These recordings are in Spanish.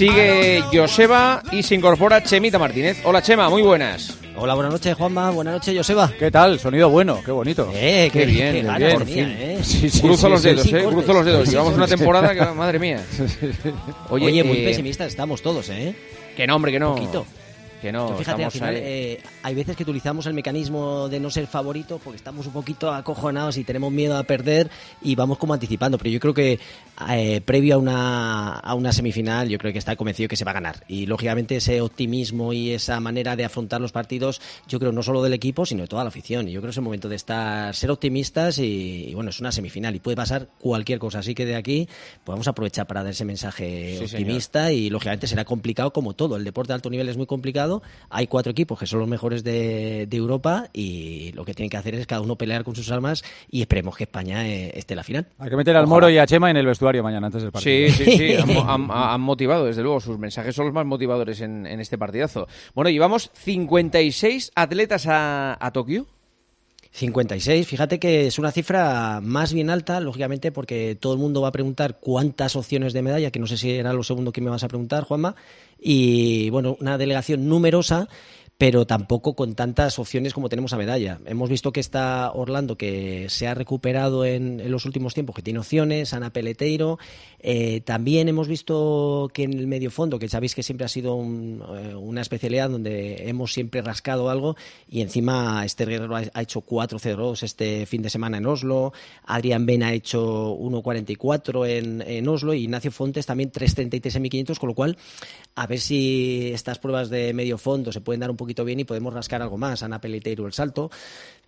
Sigue Joseba y se incorpora Chemita Martínez. Hola Chema, muy buenas. Hola, buenas noches Juanma, buenas noches Joseba. ¿Qué tal? Sonido bueno, qué bonito. Eh, Qué bien, qué bien. por fin, eh. Sí, sí, Cruzo sí, los dedos, eh, cruzo los dedos. Llevamos una temporada que, madre mía. Oye, muy eh, pesimistas estamos todos, ¿eh? Que no, hombre, que no. Poquito. Que no, fíjate, al final ahí. eh, hay veces que utilizamos el mecanismo de no ser favorito porque estamos un poquito acojonados y tenemos miedo a perder y vamos como anticipando. Pero yo creo que eh, previo a una, a una semifinal, yo creo que está convencido que se va a ganar. Y lógicamente ese optimismo y esa manera de afrontar los partidos, yo creo no solo del equipo, sino de toda la afición. Y yo creo que es el momento de estar, ser optimistas y, y, bueno, es una semifinal y puede pasar cualquier cosa. Así que de aquí podemos aprovechar para dar ese mensaje Sí, optimista y lógicamente será complicado como todo. El deporte de alto nivel es muy complicado. Hay cuatro equipos que son los mejores de, de Europa y lo que tienen que hacer es cada uno pelear con sus armas y esperemos que España eh, esté en la final. Hay que meter al Ojalá. Moro y a Chema en el vestuario mañana antes del partido. Sí, sí, sí, han, mo- han- han motivado, desde luego, sus mensajes son los más motivadores en, en este partidazo. Bueno, llevamos 56 atletas a, a Tokio. 56, fíjate que es una cifra más bien alta, lógicamente, porque todo el mundo va a preguntar cuántas opciones de medalla, que no sé si era lo segundo que me vas a preguntar, Juanma, y bueno, una delegación numerosa, pero tampoco con tantas opciones como tenemos a medalla. Hemos visto que está Orlando, que se ha recuperado en, los últimos tiempos, que tiene opciones, Ana Peleteiro. Eh, también hemos visto que en el medio fondo, que sabéis que siempre ha sido eh, una especialidad donde hemos siempre rascado algo, y encima Esther Guerrero ha, hecho 4-0 este fin de semana en Oslo, Adrián Ben ha hecho 1-44 en, en Oslo, y Ignacio Fontes también 3-33 en 1500, con lo cual a ver si estas pruebas de medio fondo se pueden dar un poquito bien y podemos rascar algo más. Ana Peleteiro el salto.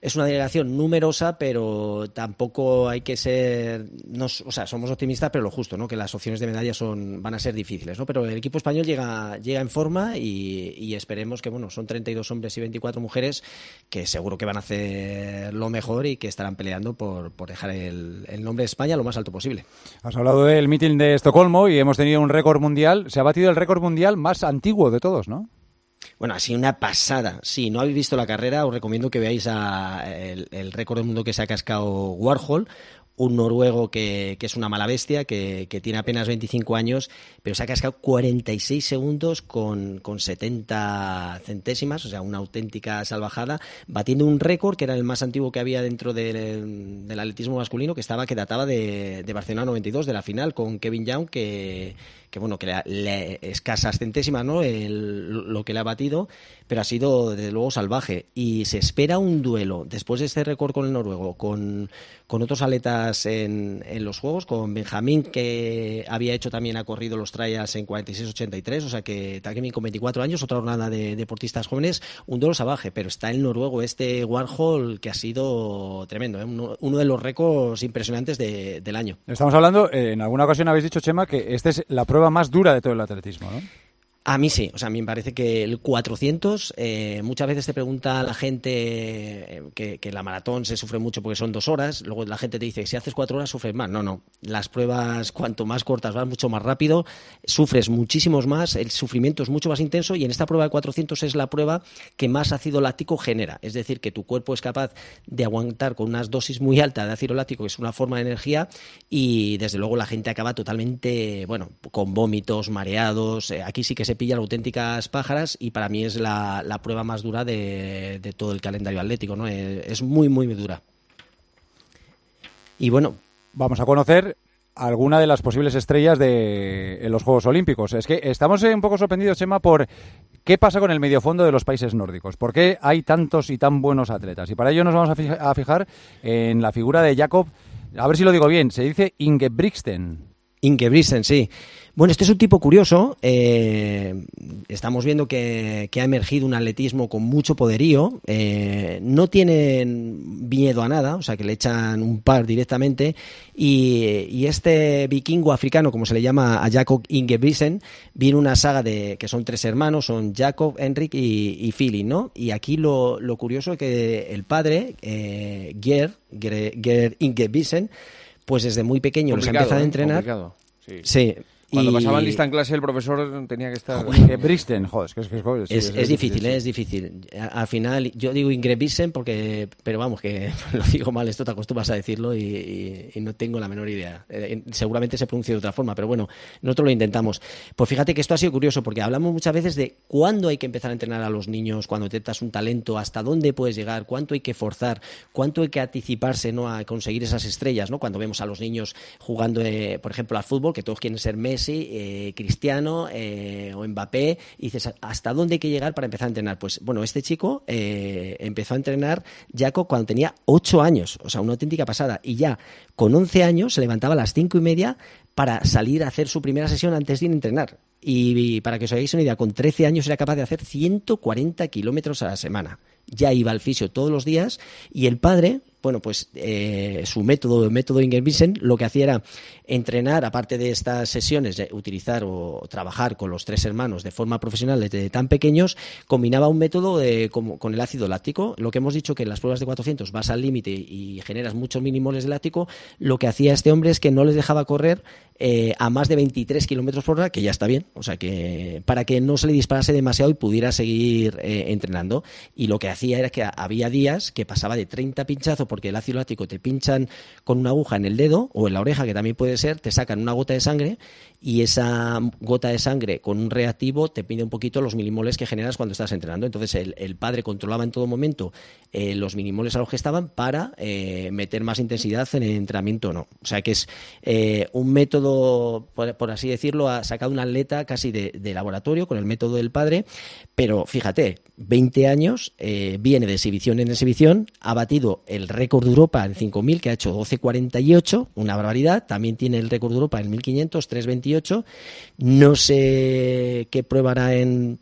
Es una delegación numerosa, pero tampoco hay que ser. no s- o sea, somos optimistas, pero lo justo, ¿no? Que las opciones de medalla son, van a ser difíciles, ¿no? Pero el equipo español llega, llega en forma y, esperemos que, bueno, son 32 hombres y 24 mujeres que seguro que van a hacer lo mejor y que estarán peleando por, por dejar el, el nombre de España lo más alto posible. Has hablado del meeting de Estocolmo y hemos tenido un récord mundial. Se ha batido el récord mundial más antiguo de todos, ¿no? Bueno, sido una pasada. Si no habéis visto la carrera, os recomiendo que veáis a el, el récord del mundo que se ha cascado Warhol, un noruego que, que es una mala bestia, que, que tiene apenas 25 años, pero se ha cascado 46 segundos con, con 70 centésimas, o sea, una auténtica salvajada, batiendo un récord que era el más antiguo que había dentro del, del atletismo masculino, que estaba que databa de, de Barcelona 92, de la final, con Kevin Young, que, que bueno, que le, le- escasas centésimas, ¿no? El- lo que le ha batido, pero ha sido desde luego salvaje. Y se espera un duelo después de este récord con el noruego, con, con otros atletas en, en los juegos, con Benjamín, que había hecho también, ha corrido los trials en 46-83, o sea que también con 24 años, otra jornada de deportistas jóvenes, un duelo salvaje, pero está el noruego, este Warhol, que ha sido tremendo, ¿eh? uno, uno de los récords impresionantes de- del año. Estamos hablando, eh, en alguna ocasión habéis dicho, Chema, que esta es la prueba más dura de todo el atletismo, ¿no? A mí sí, o sea, a mí me parece que el 400, eh, muchas veces te pregunta la gente eh, que, la maratón se sufre mucho porque son dos horas, luego la gente te dice, si haces cuatro horas sufres más. No, no, las pruebas cuanto más cortas vas mucho más rápido, sufres muchísimos más, el sufrimiento es mucho más intenso y en esta prueba de 400 es la prueba que más ácido láctico genera, es decir, que tu cuerpo es capaz de aguantar con unas dosis muy altas de ácido láctico, que es una forma de energía, y desde luego la gente acaba totalmente, bueno, con vómitos, mareados, eh, aquí sí que se pillan auténticas pájaras y para mí es la, prueba más dura de, todo el calendario atlético, ¿no? Eh, es muy, muy dura. Y bueno, Vamos a conocer alguna de las posibles estrellas de en los Juegos Olímpicos. Es que estamos eh, un poco sorprendidos, Chema, por qué pasa con el mediofondo de los países nórdicos. ¿Por qué hay tantos y tan buenos atletas? Y para ello nos vamos a fijar en la figura de Jacob, a ver si lo digo bien, se dice Ingebrigtsen. Ingebrigtsen, sí. Bueno, este es un tipo curioso. eh, estamos viendo que, ha emergido un atletismo con mucho poderío. eh, no tienen miedo a nada, o sea que le echan un par directamente. Y, este vikingo africano, como se le llama a Jacob Ingebrigtsen, viene una saga de que son tres hermanos, son Jacob, Henrik y, y ¿no? Y aquí lo, curioso es que el padre, eh, Gerd Ingebrigtsen, pues desde muy pequeño les ha empezado a ¿eh? entrenar. Complicado, sí. Sí, Cuando pasaban lista en clase el profesor tenía que estar... que Bristen, joder, es que es, es, difícil, es difícil. Al final, yo digo Ingrebisen porque, pero vamos, que lo digo mal, esto te acostumbras a decirlo y, no tengo la menor idea. Eh, seguramente se pronuncia de otra forma, pero bueno, nosotros lo intentamos. Pues fíjate que esto ha sido curioso porque hablamos muchas veces de cuándo hay que empezar a entrenar a los niños, cuando detectas un talento, hasta dónde puedes llegar, cuánto hay que forzar, cuánto hay que anticiparse ¿no? a conseguir esas estrellas, ¿no? Cuando vemos a los niños jugando, eh, por ejemplo, al fútbol, que todos quieren ser Messi, eh, Cristiano eh, o Mbappé, y dices, ¿hasta dónde hay que llegar para empezar a entrenar? Pues bueno, este chico eh, empezó a entrenar ya cuando tenía 8 años, o sea, una auténtica pasada, y ya con 11 años se levantaba a las cinco y media para salir a hacer su primera sesión antes de ir a entrenar. Y, para que os hagáis una idea, con 13 años era capaz de hacer 140 kilómetros a la semana. Ya iba al fisio todos los días y el padre, bueno, pues eh, su método, el método Ingebrigtsen, lo que hacía era entrenar, aparte de estas sesiones, de utilizar o trabajar con los tres hermanos de forma profesional desde tan pequeños, combinaba un método de, con el ácido láctico. Lo que hemos dicho que en las pruebas de 400 vas al límite y generas muchos minimoles de láctico, lo que hacía este hombre es que no les dejaba correr eh, a más de 23 kilómetros por hora, que ya está bien, o sea que para que no se le disparase demasiado y pudiera seguir eh, entrenando. Y lo que hacía era que había días que pasaba de 30 pinchazos, porque el ácido láctico te pinchan con una aguja en el dedo o en la oreja, que también puede ser, te sacan una gota de sangre y esa gota de sangre con un reactivo te pide un poquito los milimoles que generas cuando estás entrenando. Entonces el, padre controlaba en todo momento eh, los milimoles a los que estaban para meter más intensidad en el entrenamiento o no. O sea que es un método por, así decirlo, ha sacado un atleta casi de, laboratorio con el método del padre, pero fíjate, 20 años, viene de exhibición en exhibición, ha batido el récord de Europa en 5.000, que ha hecho 12.48, una barbaridad, también tiene el récord de Europa en 1.500, 3.28, no sé qué prueba hará en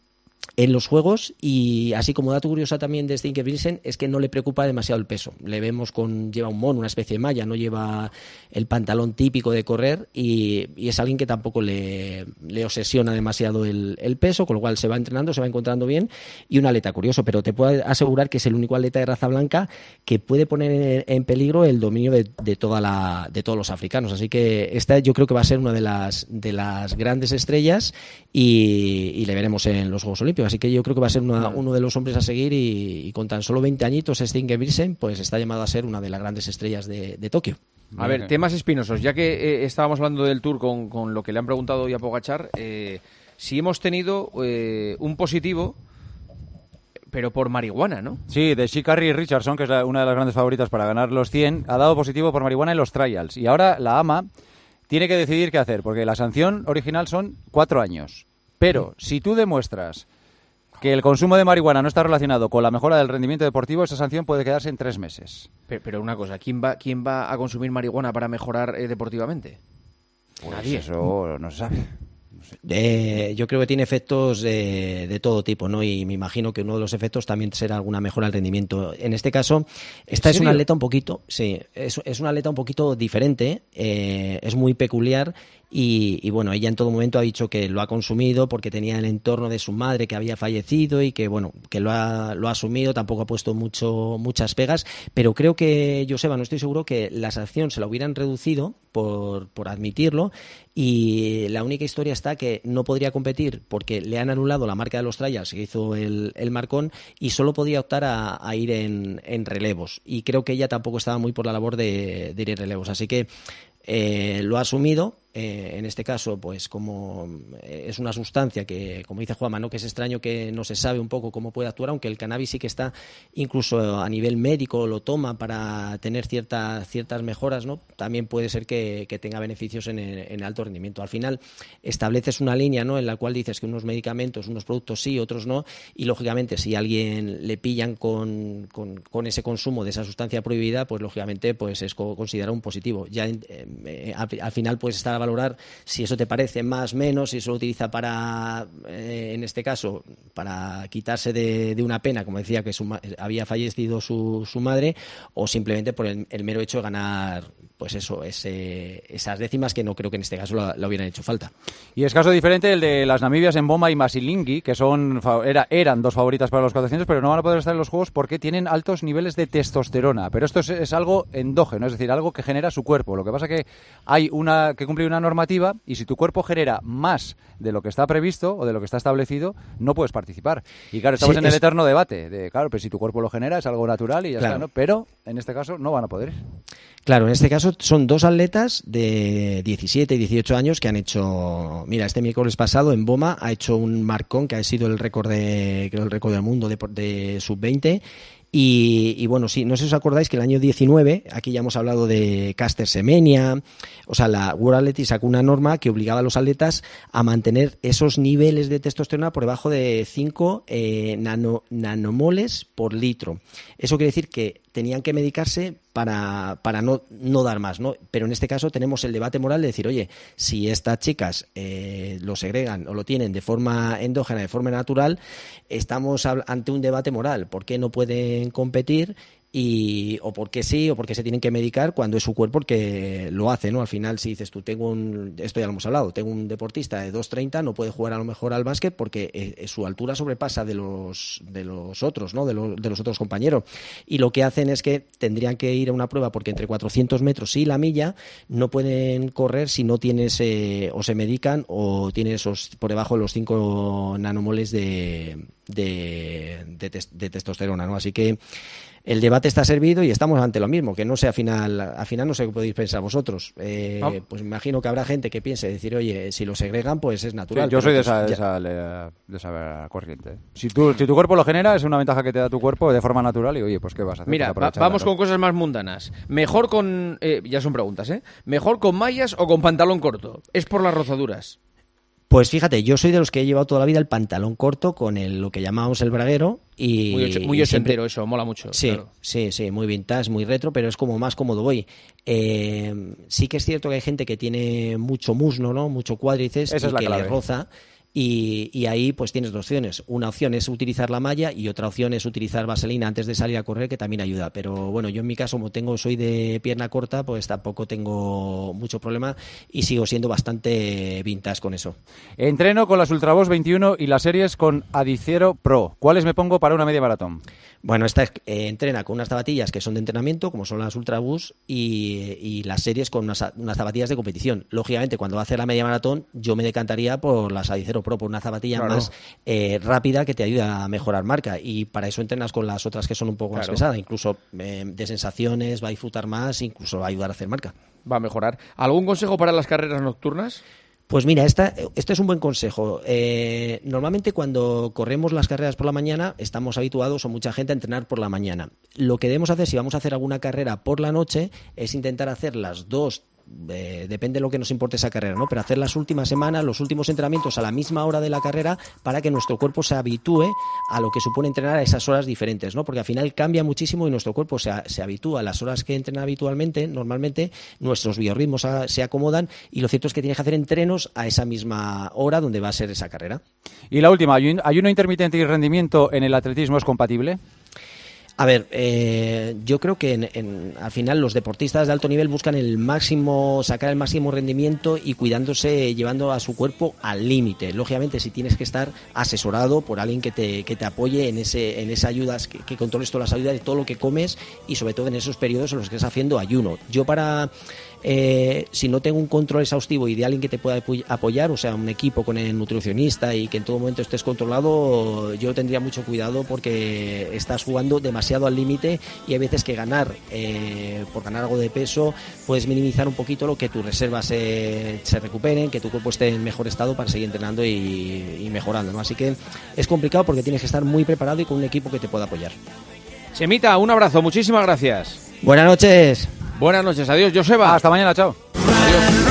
en los juegos y así como dato curioso también de Stinker Vincent es que no le preocupa demasiado el peso. Le vemos con lleva un mono, una especie de malla, no lleva el pantalón típico de correr y, es alguien que tampoco le, obsesiona demasiado el, peso, con lo cual se va entrenando, se va encontrando bien y un atleta curioso, pero te puedo asegurar que es el único atleta de raza blanca que puede poner en, peligro el dominio de, todos los africanos. Así que esta yo creo que va a ser una de las, de las grandes estrellas y le veremos en los Juegos Olímpicos. Así que yo creo que va a ser uno de los hombres a seguir y, con tan solo 20 añitos, este Ingebrigtsen, pues está llamado a ser una de las grandes estrellas de, Tokio. A ver, temas espinosos. Ya que eh, estábamos hablando del Tour con, lo que le han preguntado hoy a Pogachar, eh, si hemos tenido eh, un positivo pero por marihuana, ¿no? Sí, de Shikari Richardson, que es una de las grandes favoritas para ganar los 100, ha dado positivo por marihuana en los trials. Y ahora la AMA tiene que decidir qué hacer, porque la sanción original son cuatro años. Pero si tú demuestras que el consumo de marihuana no está relacionado con la mejora del rendimiento deportivo, esa sanción puede quedarse en tres meses. Pero, una cosa, ¿quién va, quién va a consumir marihuana para mejorar eh, deportivamente? Pues Nadie. Eso no se sabe. yo creo que tiene efectos de, todo tipo, ¿no? Y me imagino que uno de los efectos también será alguna mejora del rendimiento. En este caso, esta es una atleta un poquito, sí, es, es una atleta un poquito diferente, eh, es muy peculiar y, bueno, ella en todo momento ha dicho que lo ha consumido porque tenía el entorno de su madre que había fallecido y que bueno, que lo ha, lo ha asumido, tampoco ha puesto mucho, muchas pegas, pero creo que, Joseba, no estoy seguro que la sanción se la hubieran reducido por, por admitirlo y la única historia está que no podría competir porque le han anulado la marca de los trials que hizo el, el Marcón y solo podía optar a, ir en, en, relevos y creo que ella tampoco estaba muy por la labor de, de ir en relevos, así que eh, lo ha asumido, eh, en este caso, pues como eh, es una sustancia que, como dice Juanma, ¿no? que es extraño que no se sabe un poco cómo puede actuar, aunque el cannabis sí que está, incluso a nivel médico, lo toma para tener ciertas ciertas mejoras, ¿no? también puede ser que, tenga beneficios en el, alto rendimiento. Al final, estableces una línea ¿no? en la cual dices que unos medicamentos, unos productos sí, otros no, y lógicamente, si a alguien le pillan con, con, ese consumo de esa sustancia prohibida, pues lógicamente pues es considerado un positivo. Ya eh, al, final puedes estar valorar si eso te parece más, menos, si eso lo utiliza para, eh, en este caso, para quitarse de, una pena, como decía que había fallecido su, su, madre, o simplemente por el, mero hecho de ganar pues eso, ese, esas décimas que no creo que en este caso lo, hubieran hecho falta. Y es caso diferente el de las Namibias en Boma y Masilingi, que son era, eran dos favoritas para los 400, pero no van a poder estar en los Juegos porque tienen altos niveles de testosterona. Pero esto es, algo endógeno, es decir, algo que genera su cuerpo. Lo que pasa que hay una que cumplir una normativa y si tu cuerpo genera más de lo que está previsto o de lo que está establecido, no puedes participar. Y claro, estamos en el eterno debate de, claro, pero si tu cuerpo lo genera es algo natural y ya está, ¿no? Pero en este caso no van a poder. Claro, en este caso son dos atletas de 17 y 18 años que han hecho, mira, este miércoles pasado en Boma ha hecho un marcón que ha sido el récord de, creo, el récord del mundo de, de sub-20 y, bueno, sí, no sé si os acordáis que el año 19, aquí ya hemos hablado de Caster Semenia, o sea, la World Athletics sacó una norma que obligaba a los atletas a mantener esos niveles de testosterona por debajo de 5 eh, nanomoles por litro. Eso quiere decir que tenían que medicarse para, para no, no, dar más, ¿no? Pero en este caso tenemos el debate moral de decir, oye, si estas chicas eh, lo segregan o lo tienen de forma endógena, de forma natural, estamos ante un debate moral. ¿Por qué no pueden competir y o porque sí o porque se tienen que medicar cuando es su cuerpo el que lo hace, ¿no? Al final si dices tú tengo un esto ya lo hemos hablado, tengo un deportista de 2.30 no puede jugar a lo mejor al básquet porque eh, su altura sobrepasa de los de los otros, ¿no? De, de los otros compañeros. Y lo que hacen es que tendrían que ir a una prueba porque entre 400 metros y la milla no pueden correr si no tienes eh, o se medican o tienen esos por debajo de los 5 nanomoles de de, de testosterona, ¿no? Así que el debate está servido y estamos ante lo mismo, que no sé, al final, al final no sé qué podéis pensar vosotros. Eh, ah. Pues imagino que habrá gente que piense, decir, oye, si lo segregan, pues es natural. yo soy de esa, de, esa, corriente. Si, tú, si tu cuerpo lo genera, es una ventaja que te da tu cuerpo de forma natural y, oye, pues ¿qué vas a hacer? Mira, vamos con cosas más mundanas. Mejor con, eh, ya son preguntas, ¿eh? ¿Mejor con mallas o con pantalón corto? Es por las rozaduras. Pues fíjate, yo soy de los que he llevado toda la vida el pantalón corto con el, lo que llamamos el braguero y muy, muy eso, mola mucho. Sí, sí, sí, muy vintage, muy retro, pero es como más cómodo voy. Eh, sí que es cierto que hay gente que tiene mucho muslo, ¿no? Mucho cuádriceps y que le roza y, ahí pues tienes dos opciones. Una opción es utilizar la malla y otra opción es utilizar vaselina antes de salir a correr, que también ayuda. Pero bueno, yo en mi caso, como tengo, soy de pierna corta, pues tampoco tengo mucho problema y sigo siendo bastante vintage con eso. Entreno con las Ultravox 21 y las series con Adicero Pro. ¿Cuáles me pongo para una media maratón? Bueno, esta eh, entrena con unas zapatillas que son de entrenamiento, como son las Ultrabus, y, y las series con unas, zapatillas de competición. Lógicamente, cuando va a hacer la media maratón, yo me decantaría por las Adicero Pro, por una zapatilla más eh, rápida que te ayuda a mejorar marca. Y para eso entrenas con las otras que son un poco más pesadas. Incluso eh, de sensaciones, va a disfrutar más, incluso va a ayudar a hacer marca. Va a mejorar. ¿Algún consejo para las carreras nocturnas? Pues mira, esta, este es un buen consejo. Eh, normalmente cuando corremos las carreras por la mañana estamos habituados o mucha gente a entrenar por la mañana. Lo que debemos hacer si vamos a hacer alguna carrera por la noche es intentar hacer las dos, depende de lo que nos importe esa carrera, ¿no? Pero hacer las últimas semanas, los últimos entrenamientos a la misma hora de la carrera para que nuestro cuerpo se habitúe a lo que supone entrenar a esas horas diferentes, ¿no? Porque al final cambia muchísimo y nuestro cuerpo se, se habitúa a las horas que entrena habitualmente, normalmente nuestros biorritmos se acomodan y lo cierto es que tienes que hacer entrenos a esa misma hora donde va a ser esa carrera. Y la última, ¿ayuno intermitente y rendimiento en el atletismo es compatible? A ver, eh, yo creo que al final los deportistas de alto nivel buscan el máximo, sacar el máximo rendimiento y cuidándose, llevando a su cuerpo al límite. Lógicamente, si tienes que estar asesorado por alguien que te, que te apoye en ese, en esa ayuda, que, que controles todas las ayudas de todo lo que comes y sobre todo en esos periodos en los que estás haciendo ayuno. Yo para eh, si no tengo un control exhaustivo y de alguien que te pueda apoyar, o sea, un equipo con el nutricionista y que en todo momento estés controlado, yo tendría mucho cuidado porque estás jugando demasiado al límite y hay veces que ganar, eh, por ganar algo de peso, puedes minimizar un poquito lo que tus reservas se, recuperen, que tu cuerpo esté en mejor estado para seguir entrenando y, mejorando. ¿no? Así que es complicado porque tienes que estar muy preparado y con un equipo que te pueda apoyar. Semita, un abrazo, muchísimas gracias. Buenas noches. Buenas noches, adiós, Joseba. Hasta mañana, chao. Adiós.